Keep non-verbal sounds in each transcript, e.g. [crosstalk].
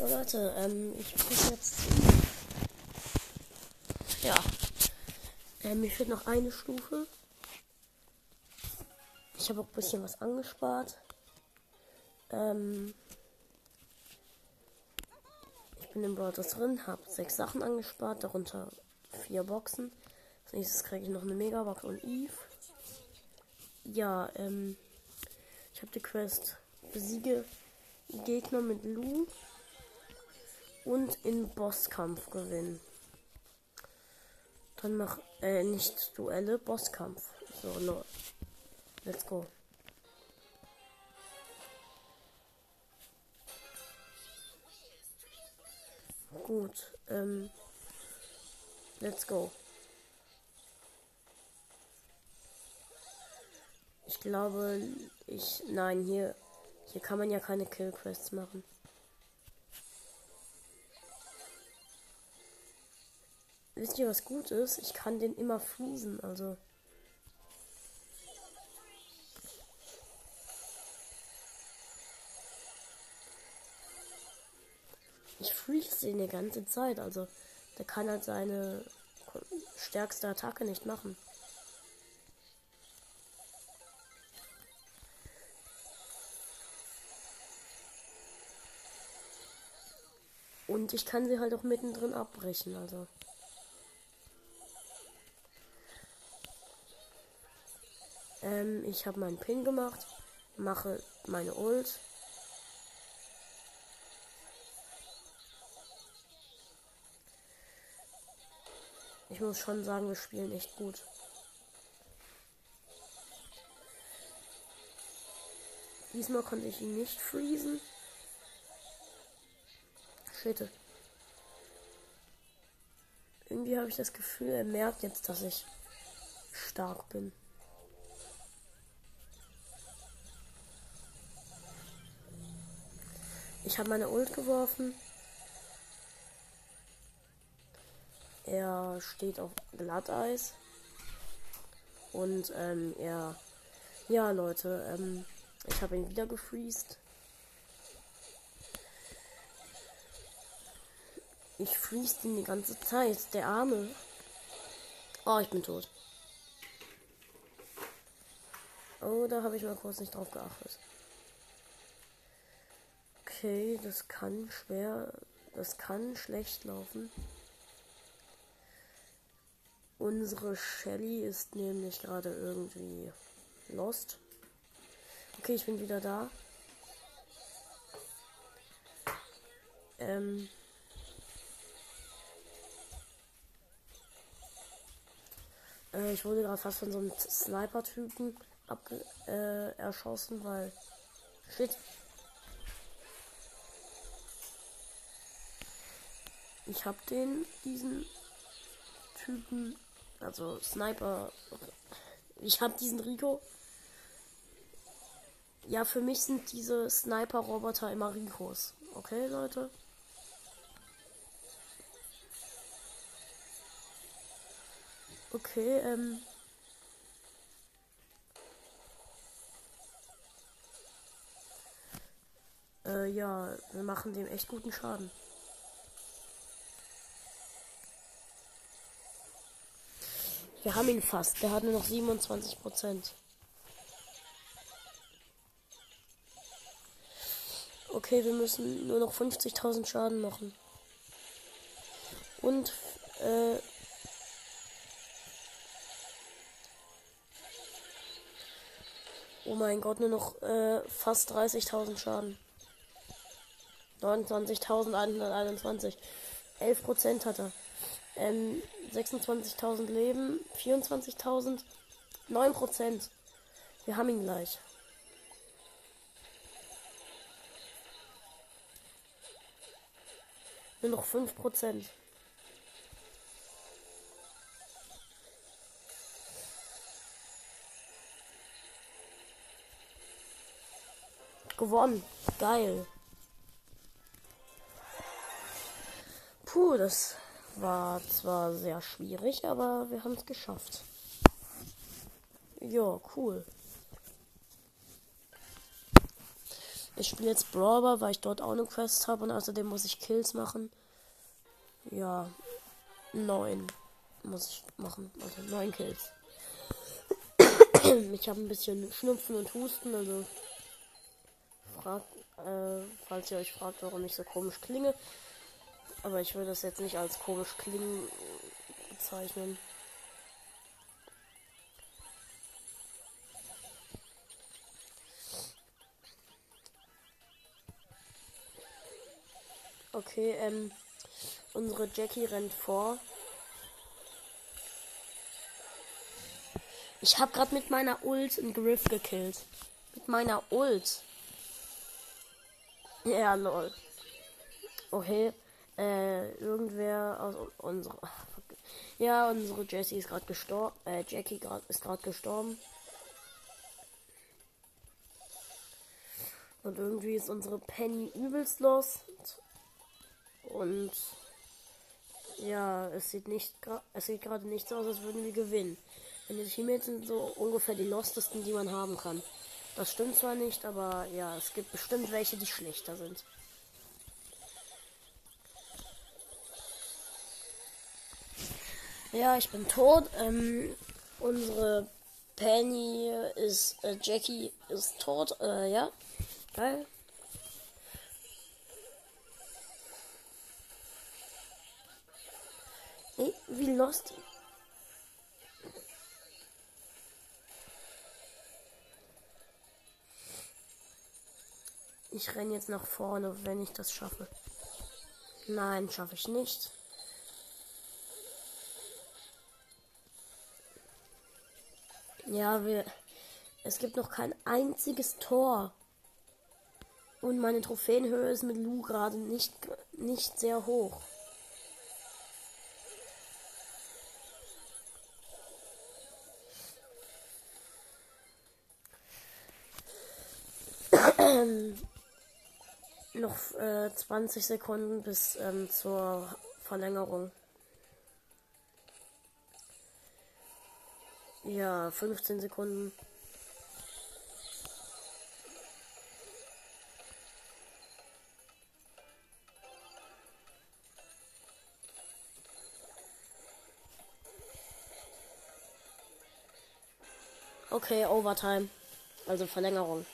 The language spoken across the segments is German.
So Leute, ähm, ich muss jetzt. Ja. Ähm, mir fehlt noch eine Stufe. Ich habe auch ein bisschen was angespart. Ähm, ich bin im Brawlers drin, habe sechs Sachen angespart, darunter vier Boxen. Als nächstes kriege ich noch eine Megabox und Eve. Ja, ähm, ich habe die Quest besiege Gegner mit Lu und in Bosskampf gewinnen. Dann mach, äh, nicht Duelle, Bosskampf. So, no. Let's go. Gut, ähm, let's go. Ich glaube, ich, nein, hier, hier kann man ja keine Kill Quests machen. Wisst ihr, was gut ist? Ich kann den immer freezen, also. Ich freeze den die ganze Zeit, also. Der kann halt seine stärkste Attacke nicht machen. Und ich kann sie halt auch mittendrin abbrechen, also. Ähm, ich habe meinen Pin gemacht, mache meine Ult. Ich muss schon sagen, wir spielen echt gut. Diesmal konnte ich ihn nicht freezen. Shit. Irgendwie habe ich das Gefühl, er merkt jetzt, dass ich stark bin. Ich habe meine Ult geworfen. Er steht auf Glatteis. Und ähm, er. Ja, Leute, ähm, ich habe ihn wieder gefreezed. Ich freeze ihn die ganze Zeit. Der Arme. Oh, ich bin tot. Oh, da habe ich mal kurz nicht drauf geachtet. Okay, das kann schwer. Das kann schlecht laufen. Unsere Shelly ist nämlich gerade irgendwie lost. Okay, ich bin wieder da. Ähm. Äh, ich wurde gerade fast von so einem Sniper-Typen äh, erschossen, weil. Shit. Ich hab den, diesen Typen, also Sniper. Ich hab diesen Rico. Ja, für mich sind diese Sniper-Roboter immer Ricos. Okay, Leute? Okay, ähm. Äh, ja, wir machen dem echt guten Schaden. Wir haben ihn fast. Der hat nur noch 27 Prozent. Okay, wir müssen nur noch 50.000 Schaden machen. Und äh, Oh mein Gott, nur noch äh, fast 30.000 Schaden. 29.121. 11% hat er. Ähm, 26.000 Leben. 24.000. 9%. Wir haben ihn gleich. Nur noch 5%. Gewonnen. Geil. Puh, das war zwar sehr schwierig, aber wir haben es geschafft. Ja, cool. Ich spiele jetzt Brawler, weil ich dort auch eine Quest habe und außerdem muss ich Kills machen. Ja, neun muss ich machen. Also neun Kills. ich habe ein bisschen Schnupfen und Husten, also fragt, äh, falls ihr euch fragt, warum ich so komisch klinge. Aber ich würde das jetzt nicht als komisch klingen bezeichnen. Okay, ähm, unsere Jackie rennt vor. Ich habe gerade mit meiner Ult einen Griff gekillt. Mit meiner Ult. Ja, lol. Okay. Äh, irgendwer aus unserer. Ja, unsere Jessie ist gerade gestorben. Äh, Jackie grad, ist gerade gestorben. Und irgendwie ist unsere Penny übelst los. Und ja, es sieht nicht es sieht gerade nicht so aus, als würden wir gewinnen. Die Teammates sind so ungefähr die lostesten, die man haben kann. Das stimmt zwar nicht, aber ja, es gibt bestimmt welche, die schlechter sind. Ja, ich bin tot. Ähm, unsere Penny ist, äh, Jackie ist tot. Äh, ja, geil. Ey, wie lost Ich renne jetzt nach vorne, wenn ich das schaffe. Nein, schaffe ich nicht. Ja, wir. Es gibt noch kein einziges Tor. Und meine Trophäenhöhe ist mit Lu gerade nicht, nicht sehr hoch. [clears throat] noch äh, 20 Sekunden bis ähm, zur Verlängerung. Ja, 15 Sekunden. Okay, Overtime. Also Verlängerung.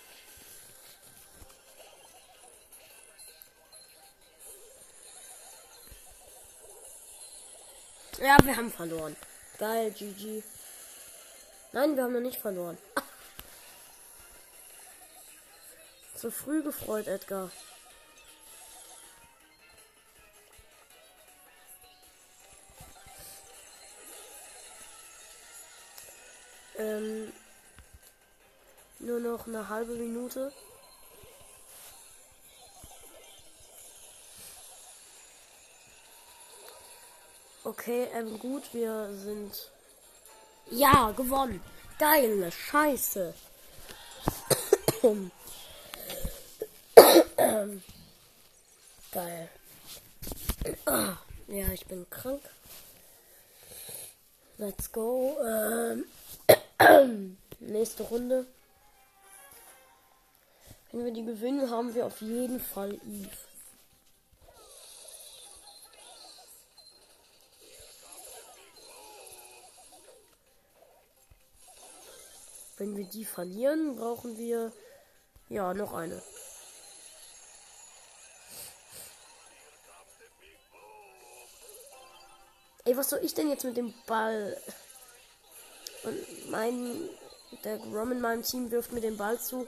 Ja, wir haben verloren. Geil, GG. Nein, wir haben noch nicht verloren. [laughs] Zu früh gefreut, Edgar. Ähm, nur noch eine halbe Minute. Okay, ähm, gut, wir sind. Ja, gewonnen. Geile Scheiße. [coughs] Geil. Ja, ich bin krank. Let's go. Ähm, [coughs] nächste Runde. Wenn wir die gewinnen, haben wir auf jeden Fall Eve. Wenn wir die verlieren, brauchen wir ja noch eine. Ey, was soll ich denn jetzt mit dem Ball? Und mein der Grom in meinem Team wirft mir den Ball zu.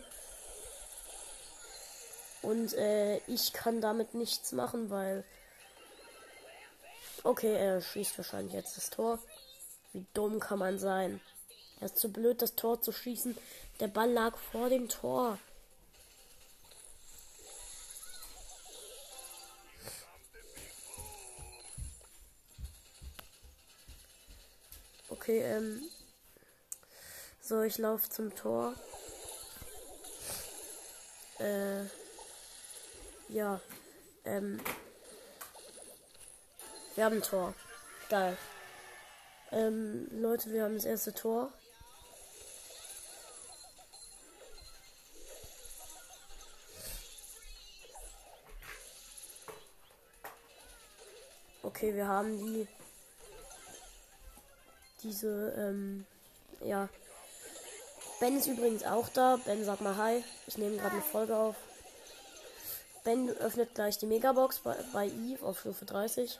Und äh, ich kann damit nichts machen, weil. Okay, er schießt wahrscheinlich jetzt das Tor. Wie dumm kann man sein? Er ist zu blöd, das Tor zu schießen. Der Ball lag vor dem Tor. Okay, ähm. So, ich laufe zum Tor. Äh. Ja. Ähm. Wir haben ein Tor. Geil. Ähm, Leute, wir haben das erste Tor. Okay, wir haben die. Diese, ähm, ja. Ben ist übrigens auch da. Ben, sag mal Hi. Ich nehme gerade eine Folge auf. Ben öffnet gleich die Megabox bei, bei Eve auf Stufe 30.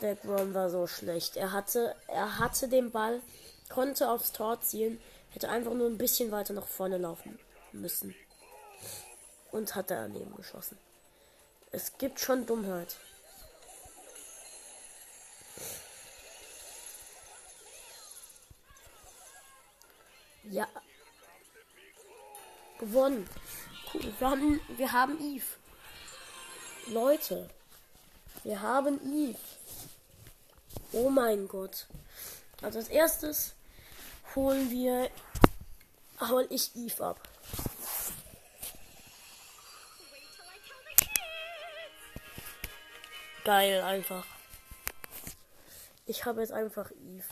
Der Grom war so schlecht. Er hatte, er hatte den Ball, konnte aufs Tor zielen, hätte einfach nur ein bisschen weiter nach vorne laufen müssen. Und hat daneben geschossen. Es gibt schon Dummheit. Ja. Gewonnen. Cool. Wir haben, wir haben Eve. Leute. Wir haben Eve. Oh mein Gott. Also als erstes holen wir. Hol ich Eve ab. Geil, einfach. Ich habe jetzt einfach Eve.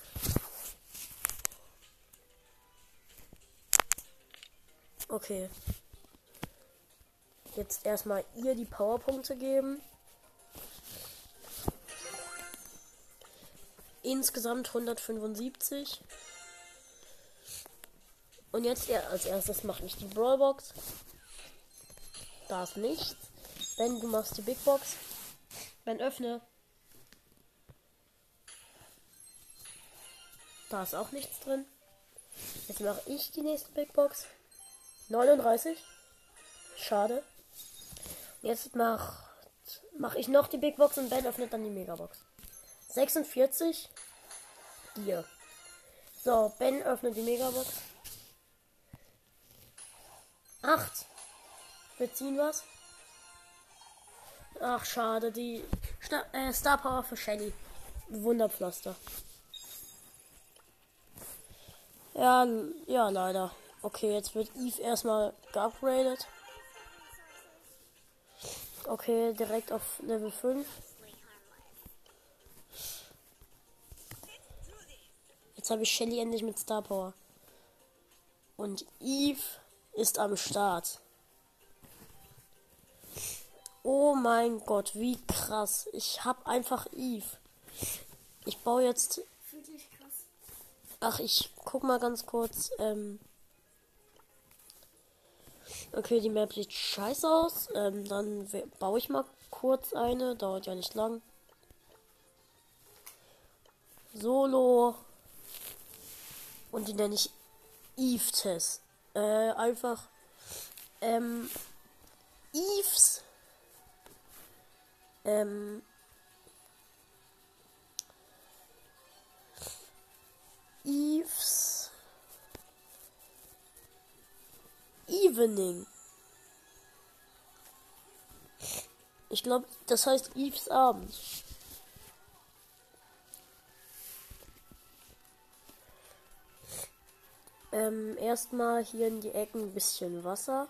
Okay. Jetzt erstmal ihr die Powerpunkte geben. Insgesamt 175. Und jetzt als erstes mache ich die Brawlbox. Da ist nichts. Wenn du machst die Big Box. Wenn öffne. Da ist auch nichts drin. Jetzt mache ich die nächste Big Box. 39. Schade. Jetzt mache ich noch die Big Box und Ben öffnet dann die Megabox. 46. Hier. So, Ben öffnet die Megabox. 8. Wir ziehen was. Ach, schade. Die Star, äh, Star Power für Shelly. Wunderpflaster. Ja, ja, leider. Okay, jetzt wird Eve erstmal geupgradet. Okay, direkt auf Level 5. Jetzt habe ich Shelly endlich mit Star Power. Und Eve ist am Start. Oh mein Gott, wie krass. Ich habe einfach Eve. Ich baue jetzt. Ach, ich guck mal ganz kurz. Ähm okay, die Map sieht scheiße aus. Ähm, dann baue ich mal kurz eine. Dauert ja nicht lang. Solo. Und die nenne ich Eve-Test. Äh, einfach. Ähm. Eves ähm, Eves Evening. Ich glaube, das heißt Eves Abend. Ähm, erstmal hier in die Ecken ein bisschen Wasser.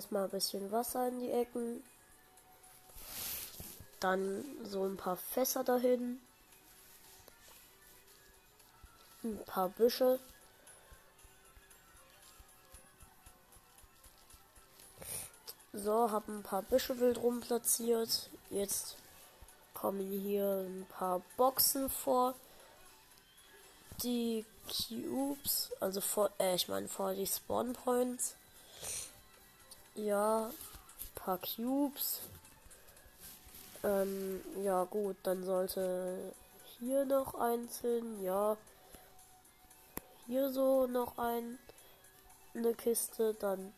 Erstmal ein bisschen Wasser in die Ecken. Dann so ein paar Fässer dahin. Ein paar Büsche. So, habe ein paar Büsche wild rum platziert. Jetzt kommen hier ein paar Boxen vor. Die Cubes, also vor, äh, ich meine vor die Spawn Points. Ja, paar Cubes. Ähm, ja gut, dann sollte hier noch einzeln, ja. Hier so noch ein eine Kiste, dann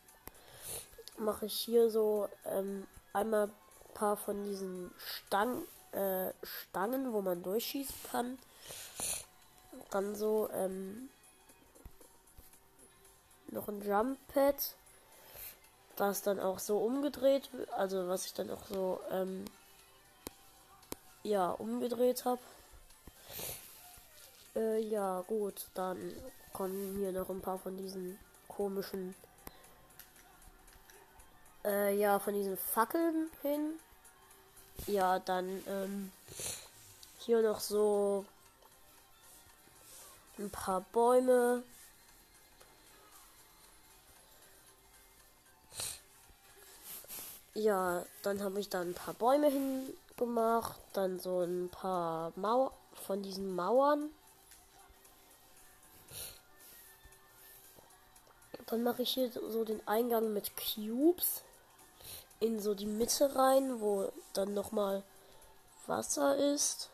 mache ich hier so ähm, einmal ein paar von diesen Stangen, äh, Stangen, wo man durchschießen kann. Dann so ähm, noch ein Jump Pad was dann auch so umgedreht, also was ich dann auch so, ähm, ja, umgedreht habe. Äh, ja, gut, dann kommen hier noch ein paar von diesen komischen, äh, ja, von diesen Fackeln hin. Ja, dann, ähm, Hier noch so ein paar Bäume. Ja, dann habe ich da ein paar Bäume hingemacht, dann so ein paar Mauer von diesen Mauern. Dann mache ich hier so den Eingang mit Cubes in so die Mitte rein, wo dann noch mal Wasser ist.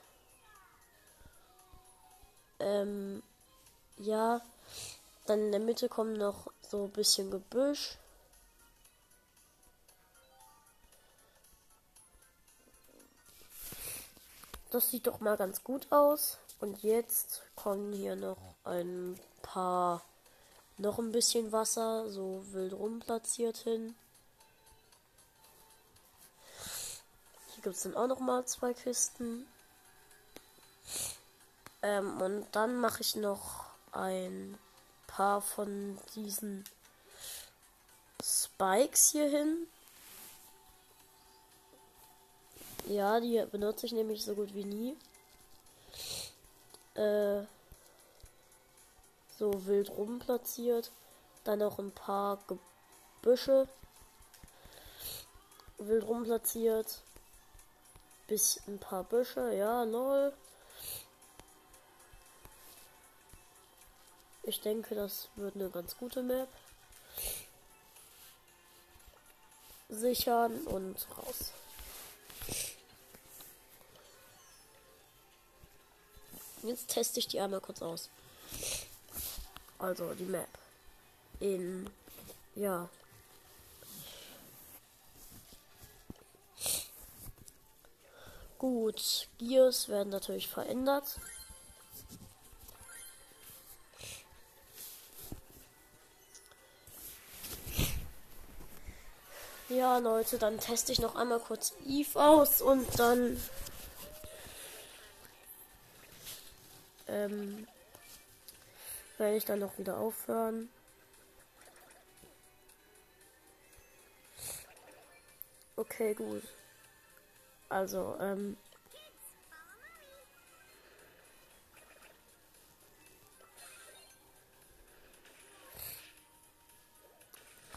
Ähm, ja, dann in der Mitte kommt noch so ein bisschen Gebüsch. Das sieht doch mal ganz gut aus. Und jetzt kommen hier noch ein paar, noch ein bisschen Wasser, so wild rum platziert hin. Hier gibt es dann auch noch mal zwei Kisten. Ähm, und dann mache ich noch ein paar von diesen Spikes hier hin. Ja, die benutze ich nämlich so gut wie nie. Äh, so wild rum platziert. Dann noch ein paar Gebüsche wild rum platziert. Bis ein paar Büsche, ja, lol. Ich denke, das wird eine ganz gute Map. Sichern und raus. Jetzt teste ich die einmal kurz aus. Also die Map. In ja. Gut, Gears werden natürlich verändert. Ja, Leute, dann teste ich noch einmal kurz Eve aus und dann ähm, werde ich dann noch wieder aufhören. Okay, gut. Also, ähm.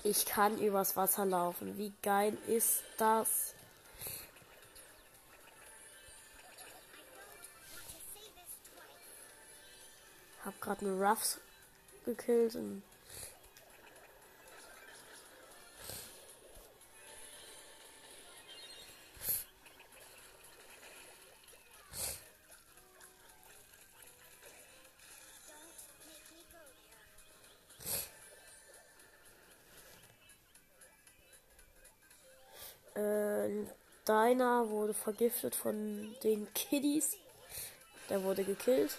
Ich kann übers Wasser laufen. Wie geil ist das? Hab gerade eine Ruffs gekillt und Äh, Deiner wurde vergiftet von den Kiddies. Der wurde gekillt.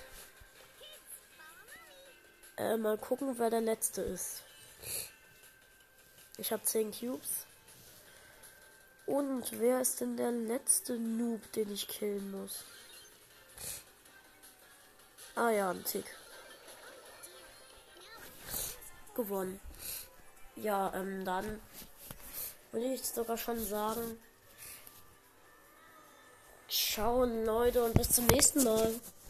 Äh, mal gucken, wer der letzte ist. Ich habe 10 Cubes. Und wer ist denn der letzte Noob, den ich killen muss? Ah ja, ein Tick. Gewonnen. Ja, ähm, dann würde ich sogar schon sagen. Ciao Leute und bis zum nächsten Mal.